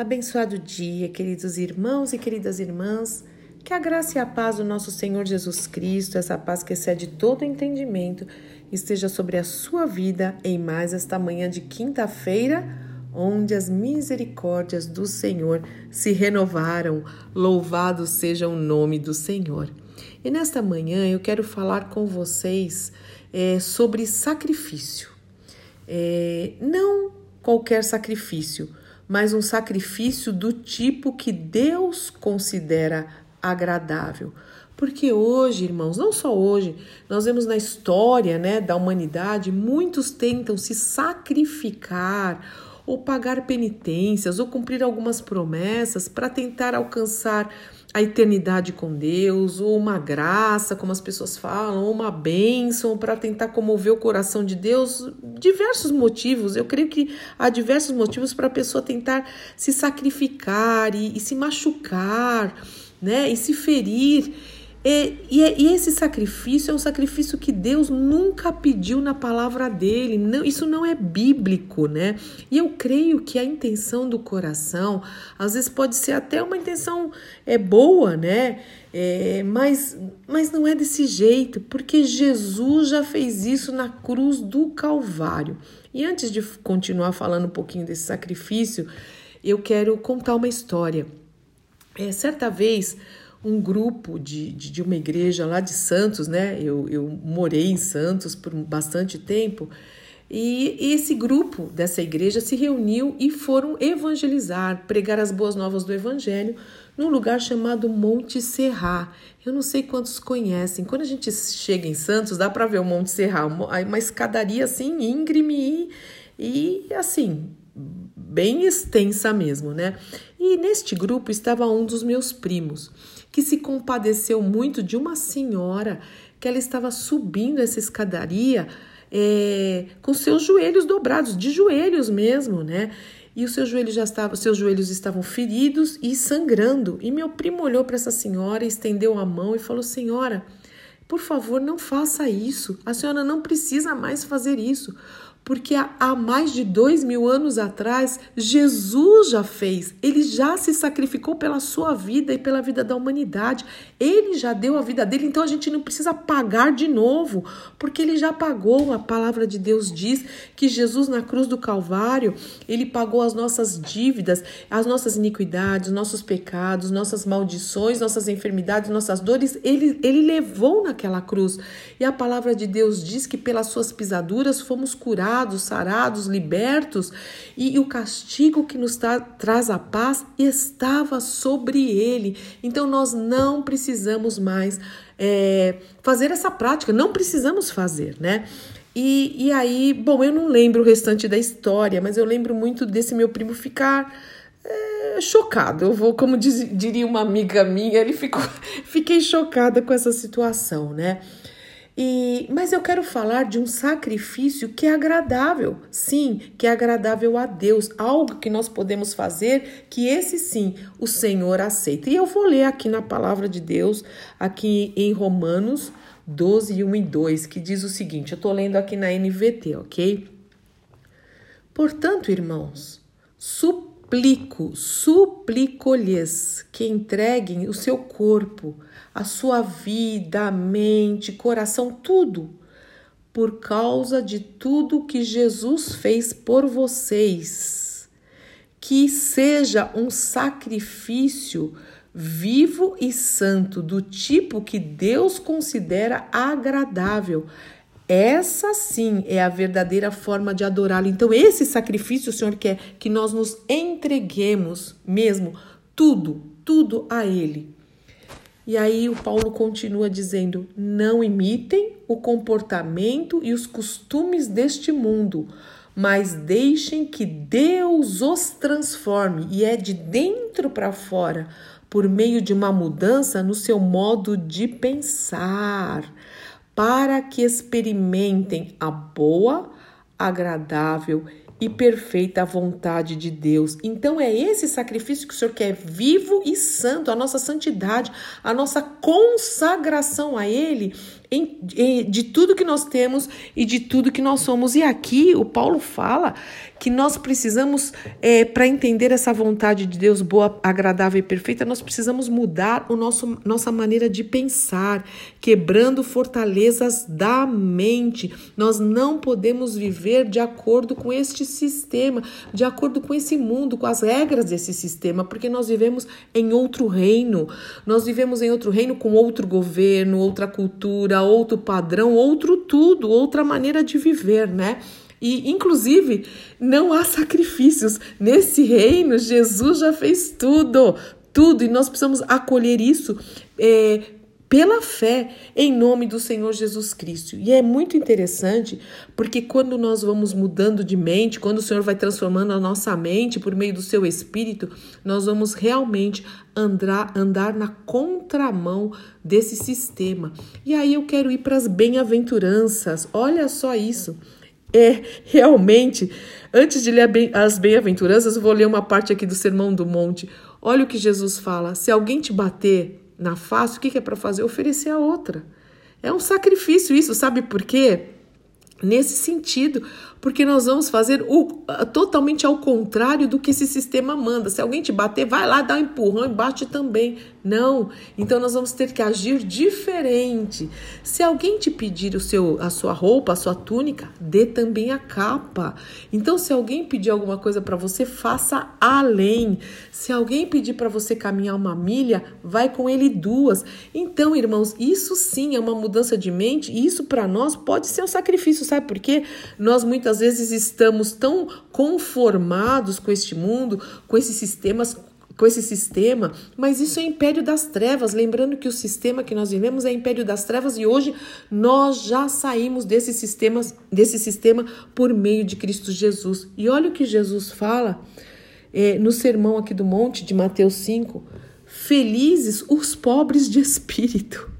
Abençoado dia, queridos irmãos e queridas irmãs. Que a graça e a paz do nosso Senhor Jesus Cristo, essa paz que excede todo entendimento, esteja sobre a sua vida em mais esta manhã de quinta-feira, onde as misericórdias do Senhor se renovaram. Louvado seja o nome do Senhor. E nesta manhã eu quero falar com vocês é, sobre sacrifício. É, não qualquer sacrifício, mas um sacrifício do tipo que Deus considera agradável. Porque hoje, irmãos, não só hoje, nós vemos na história né, da humanidade, muitos tentam se sacrificar ou pagar penitências ou cumprir algumas promessas para tentar alcançar a eternidade com Deus, ou uma graça, como as pessoas falam, ou uma bênção para tentar comover o coração de Deus, diversos motivos. Eu creio que há diversos motivos para a pessoa tentar se sacrificar e, e se machucar, né, e se ferir. E, e, e, esse sacrifício é um sacrifício que Deus nunca pediu na palavra dele. Não, isso não é bíblico, né? E eu creio que a intenção do coração, às vezes pode ser até uma intenção é boa, né? É, mas, mas não é desse jeito, porque Jesus já fez isso na cruz do Calvário. E antes de continuar falando um pouquinho desse sacrifício, eu quero contar uma história. É, certa vez um grupo de, de, de, uma igreja lá de Santos, né? Eu, eu morei em Santos por bastante tempo. E esse grupo dessa igreja se reuniu e foram evangelizar, pregar as boas novas do evangelho num lugar chamado Monte Serra. Eu não sei quantos conhecem. Quando a gente chega em Santos, dá para ver o Monte Serra, uma escadaria assim íngreme e, e assim, bem extensa mesmo, né? E neste grupo estava um dos meus primos que se compadeceu muito de uma senhora que ela estava subindo essa escadaria é, com seus joelhos dobrados, de joelhos mesmo, né? E os seus joelhos já estavam, seus joelhos estavam feridos e sangrando. E meu primo olhou para essa senhora, estendeu a mão e falou: "Senhora, por favor, não faça isso. A senhora não precisa mais fazer isso porque há mais de dois mil anos atrás, Jesus já fez, ele já se sacrificou pela sua vida e pela vida da humanidade, ele já deu a vida dele, então a gente não precisa pagar de novo, porque ele já pagou. A palavra de Deus diz que Jesus na cruz do Calvário, ele pagou as nossas dívidas, as nossas iniquidades, nossos pecados, nossas maldições, nossas enfermidades, nossas dores, ele, ele levou naquela cruz. E a palavra de Deus diz que pelas suas pisaduras fomos curados curados, sarados, libertos, e, e o castigo que nos tra traz a paz estava sobre ele. Então nós não precisamos mais é, fazer essa prática, não precisamos fazer, né? E, e aí, bom, eu não lembro o restante da história, mas eu lembro muito desse meu primo ficar é, chocado. Eu vou, como diz, diria uma amiga minha, ele ficou, fiquei chocada com essa situação, né? E, mas eu quero falar de um sacrifício que é agradável, sim, que é agradável a Deus, algo que nós podemos fazer que esse sim o Senhor aceita. E eu vou ler aqui na palavra de Deus, aqui em Romanos 12, 1 e 2, que diz o seguinte: eu estou lendo aqui na NVT, ok? Portanto, irmãos, suplico, suplico-lhes que entreguem o seu corpo a sua vida, mente, coração, tudo, por causa de tudo que Jesus fez por vocês. Que seja um sacrifício vivo e santo, do tipo que Deus considera agradável. Essa sim é a verdadeira forma de adorá-lo. Então, esse sacrifício o Senhor quer que nós nos entreguemos mesmo, tudo, tudo a Ele. E aí o Paulo continua dizendo: não imitem o comportamento e os costumes deste mundo, mas deixem que Deus os transforme, e é de dentro para fora, por meio de uma mudança no seu modo de pensar, para que experimentem a boa, agradável e perfeita vontade de Deus. Então é esse sacrifício que o Senhor quer vivo e santo, a nossa santidade, a nossa consagração a Ele em, em, de tudo que nós temos e de tudo que nós somos. E aqui o Paulo fala que nós precisamos, é, para entender essa vontade de Deus boa, agradável e perfeita, nós precisamos mudar o nosso, nossa maneira de pensar, quebrando fortalezas da mente. Nós não podemos viver de acordo com este sistema, de acordo com esse mundo, com as regras desse sistema, porque nós vivemos em outro reino. Nós vivemos em outro reino com outro governo, outra cultura, outro padrão, outro tudo, outra maneira de viver, né? E, inclusive, não há sacrifícios. Nesse reino, Jesus já fez tudo, tudo, e nós precisamos acolher isso é, pela fé em nome do Senhor Jesus Cristo. E é muito interessante porque quando nós vamos mudando de mente, quando o Senhor vai transformando a nossa mente por meio do seu espírito, nós vamos realmente andar, andar na contramão desse sistema. E aí eu quero ir para as bem-aventuranças. Olha só isso é realmente, antes de ler as bem-aventuranças, vou ler uma parte aqui do Sermão do Monte. Olha o que Jesus fala: se alguém te bater na face, o que é para fazer? Oferecer a outra. É um sacrifício isso, sabe por quê? Nesse sentido, porque nós vamos fazer o, totalmente ao contrário do que esse sistema manda. Se alguém te bater, vai lá, dá um empurrão e bate também. Não. Então nós vamos ter que agir diferente. Se alguém te pedir o seu, a sua roupa, a sua túnica, dê também a capa. Então se alguém pedir alguma coisa para você, faça além. Se alguém pedir para você caminhar uma milha, vai com ele duas. Então, irmãos, isso sim é uma mudança de mente e isso para nós pode ser um sacrifício, sabe por quê? Nós muitas muitas vezes estamos tão conformados com este mundo, com esses sistemas com esse sistema, mas isso é império das trevas. Lembrando que o sistema que nós vivemos é império das trevas e hoje nós já saímos desse sistema, desse sistema por meio de Cristo Jesus. E olha o que Jesus fala é, no sermão aqui do monte de Mateus 5: Felizes os pobres de espírito,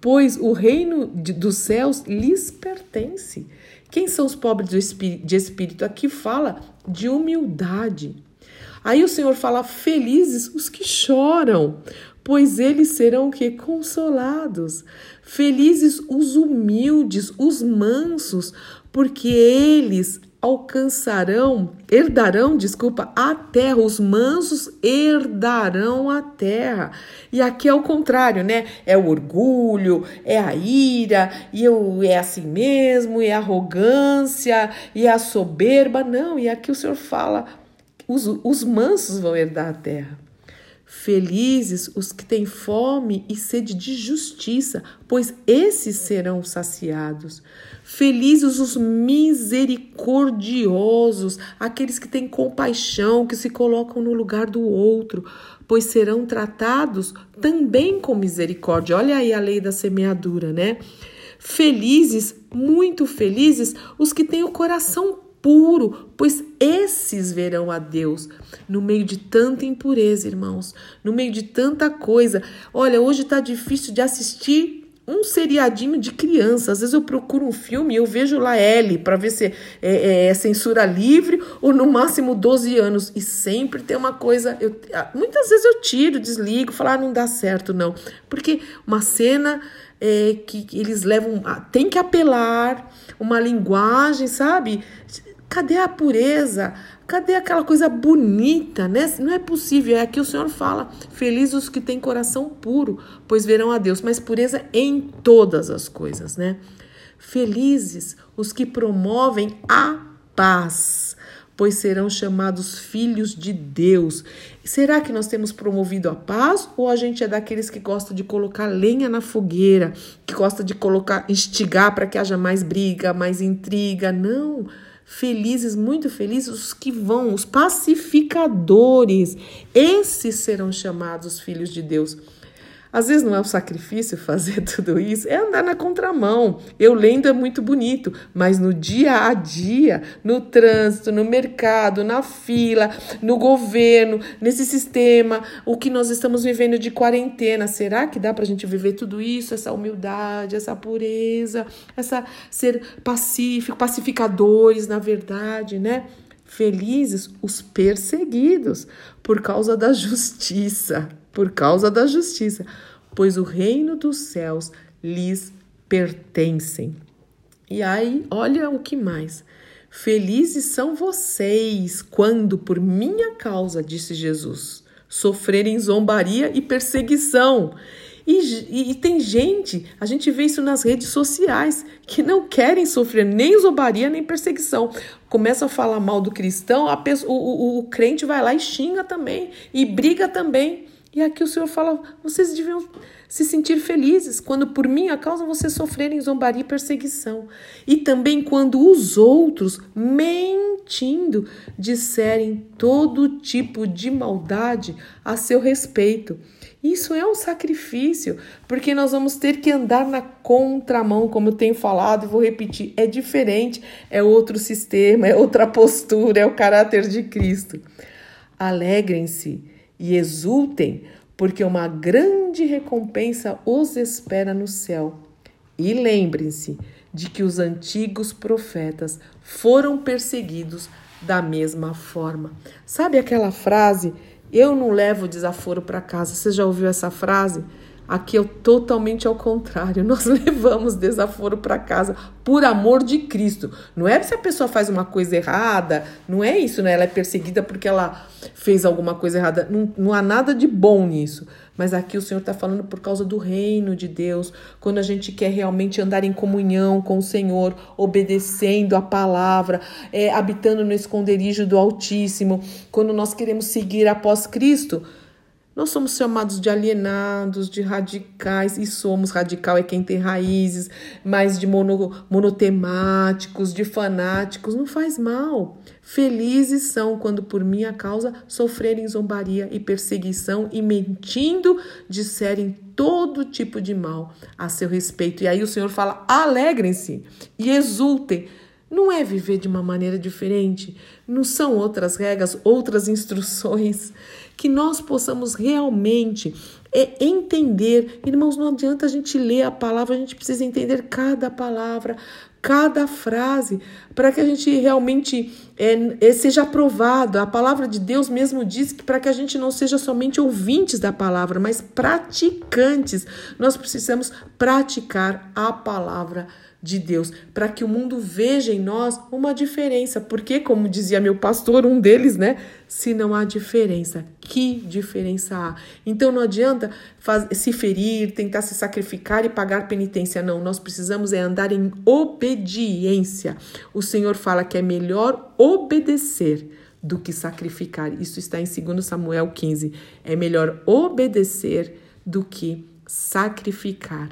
pois o reino de, dos céus lhes pertence. Quem são os pobres de espírito? Aqui fala de humildade. Aí o Senhor fala: felizes os que choram, pois eles serão o que? Consolados. Felizes os humildes, os mansos, porque eles alcançarão, herdarão, desculpa, a terra. Os mansos herdarão a terra. E aqui é o contrário, né? É o orgulho, é a ira, e eu, é assim mesmo, é a arrogância, e é a soberba. Não, e aqui o Senhor fala: os, os mansos vão herdar a terra. Felizes os que têm fome e sede de justiça, pois esses serão saciados. Felizes os misericordiosos, aqueles que têm compaixão, que se colocam no lugar do outro, pois serão tratados também com misericórdia. Olha aí a lei da semeadura, né? Felizes, muito felizes, os que têm o coração puro, pois esses verão a Deus no meio de tanta impureza, irmãos, no meio de tanta coisa. Olha, hoje está difícil de assistir um seriadinho de criança. Às vezes eu procuro um filme e eu vejo lá L para ver se é, é, é, censura livre ou no máximo 12 anos. E sempre tem uma coisa. Eu, muitas vezes eu tiro, desligo, falo, ah, não dá certo, não. Porque uma cena é, que eles levam. Tem que apelar, uma linguagem, sabe? Cadê a pureza? Cadê aquela coisa bonita, né? Não é possível. É aqui o Senhor fala: felizes os que têm coração puro, pois verão a Deus. Mas pureza em todas as coisas, né? Felizes os que promovem a paz, pois serão chamados filhos de Deus. Será que nós temos promovido a paz ou a gente é daqueles que gosta de colocar lenha na fogueira, que gosta de colocar instigar para que haja mais briga, mais intriga? Não. Felizes, muito felizes os que vão, os pacificadores. Esses serão chamados filhos de Deus. Às vezes não é um sacrifício fazer tudo isso, é andar na contramão. Eu lendo é muito bonito, mas no dia a dia, no trânsito, no mercado, na fila, no governo, nesse sistema, o que nós estamos vivendo de quarentena, será que dá para a gente viver tudo isso? Essa humildade, essa pureza, essa ser pacífico, pacificadores, na verdade, né? Felizes os perseguidos por causa da justiça, por causa da justiça, pois o reino dos céus lhes pertencem. E aí, olha o que mais. Felizes são vocês quando, por minha causa, disse Jesus, sofrerem zombaria e perseguição. E, e, e, tem gente, a gente vê isso nas redes sociais, que não querem sofrer nem zombaria nem perseguição. Começa a falar mal do cristão, pessoa, o, o, o crente vai lá e xinga também, e briga também. E aqui o Senhor fala: vocês deviam se sentir felizes quando por minha causa vocês sofrerem zombaria e perseguição. E também quando os outros, mentindo, disserem todo tipo de maldade a seu respeito. Isso é um sacrifício, porque nós vamos ter que andar na contramão, como eu tenho falado e vou repetir. É diferente, é outro sistema, é outra postura, é o caráter de Cristo. Alegrem-se e exultem, porque uma grande recompensa os espera no céu. E lembrem-se de que os antigos profetas foram perseguidos da mesma forma. Sabe aquela frase eu não levo desaforo para casa. Você já ouviu essa frase? Aqui é totalmente ao contrário. Nós levamos desaforo para casa por amor de Cristo. Não é se a pessoa faz uma coisa errada, não é isso, né? Ela é perseguida porque ela fez alguma coisa errada. Não, não há nada de bom nisso. Mas aqui o Senhor está falando por causa do reino de Deus, quando a gente quer realmente andar em comunhão com o Senhor, obedecendo a palavra, é, habitando no esconderijo do Altíssimo, quando nós queremos seguir após Cristo. Nós somos chamados de alienados, de radicais, e somos radical é quem tem raízes, mas de mono, monotemáticos, de fanáticos, não faz mal. Felizes são quando por minha causa sofrerem zombaria e perseguição e mentindo disserem todo tipo de mal a seu respeito. E aí o Senhor fala: alegrem-se e exultem não é viver de uma maneira diferente, não são outras regras, outras instruções, que nós possamos realmente é, entender. Irmãos, não adianta a gente ler a palavra, a gente precisa entender cada palavra, cada frase, para que a gente realmente é, é, seja aprovado. A palavra de Deus mesmo diz que para que a gente não seja somente ouvintes da palavra, mas praticantes, nós precisamos praticar a palavra de de Deus, para que o mundo veja em nós uma diferença. Porque, como dizia meu pastor, um deles, né? Se não há diferença, que diferença há? Então não adianta se ferir, tentar se sacrificar e pagar penitência. Não, nós precisamos é andar em obediência. O Senhor fala que é melhor obedecer do que sacrificar. Isso está em 2 Samuel 15. É melhor obedecer do que sacrificar.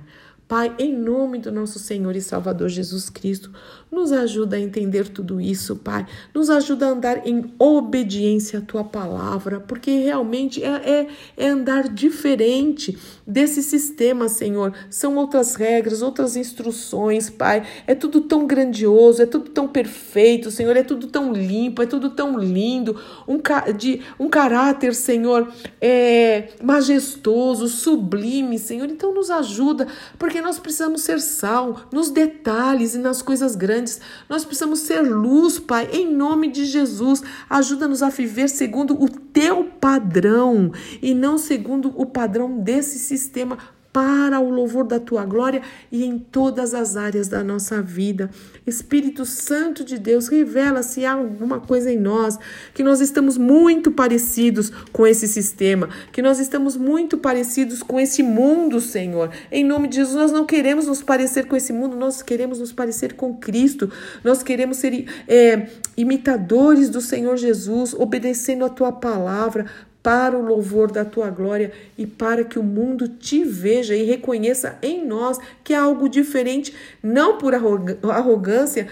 Pai, em nome do nosso Senhor e Salvador Jesus Cristo, nos ajuda a entender tudo isso, Pai. Nos ajuda a andar em obediência à tua palavra, porque realmente é, é, é andar diferente desse sistema, Senhor. São outras regras, outras instruções, Pai. É tudo tão grandioso, é tudo tão perfeito, Senhor. É tudo tão limpo, é tudo tão lindo. Um, de, um caráter, Senhor, é, majestoso, sublime, Senhor. Então nos ajuda, porque porque nós precisamos ser sal nos detalhes e nas coisas grandes. Nós precisamos ser luz, Pai, em nome de Jesus. Ajuda-nos a viver segundo o teu padrão e não segundo o padrão desse sistema para o louvor da tua glória e em todas as áreas da nossa vida. Espírito Santo de Deus, revela se há alguma coisa em nós que nós estamos muito parecidos com esse sistema, que nós estamos muito parecidos com esse mundo, Senhor. Em nome de Jesus, nós não queremos nos parecer com esse mundo, nós queremos nos parecer com Cristo, nós queremos ser é, imitadores do Senhor Jesus, obedecendo a tua palavra, para o louvor da tua glória e para que o mundo te veja e reconheça em nós que há algo diferente, não por arrogância,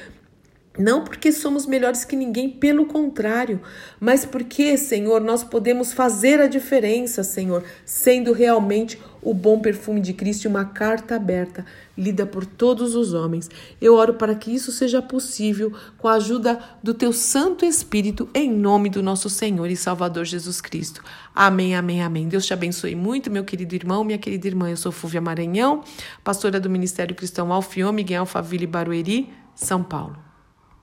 não porque somos melhores que ninguém, pelo contrário, mas porque, Senhor, nós podemos fazer a diferença, Senhor, sendo realmente o bom perfume de Cristo e uma carta aberta, lida por todos os homens. Eu oro para que isso seja possível com a ajuda do teu Santo Espírito, em nome do nosso Senhor e Salvador Jesus Cristo. Amém, amém, amém. Deus te abençoe muito, meu querido irmão, minha querida irmã. Eu sou Fúvia Maranhão, pastora do Ministério Cristão Alfiô, Miguel Alfaville Barueri, São Paulo.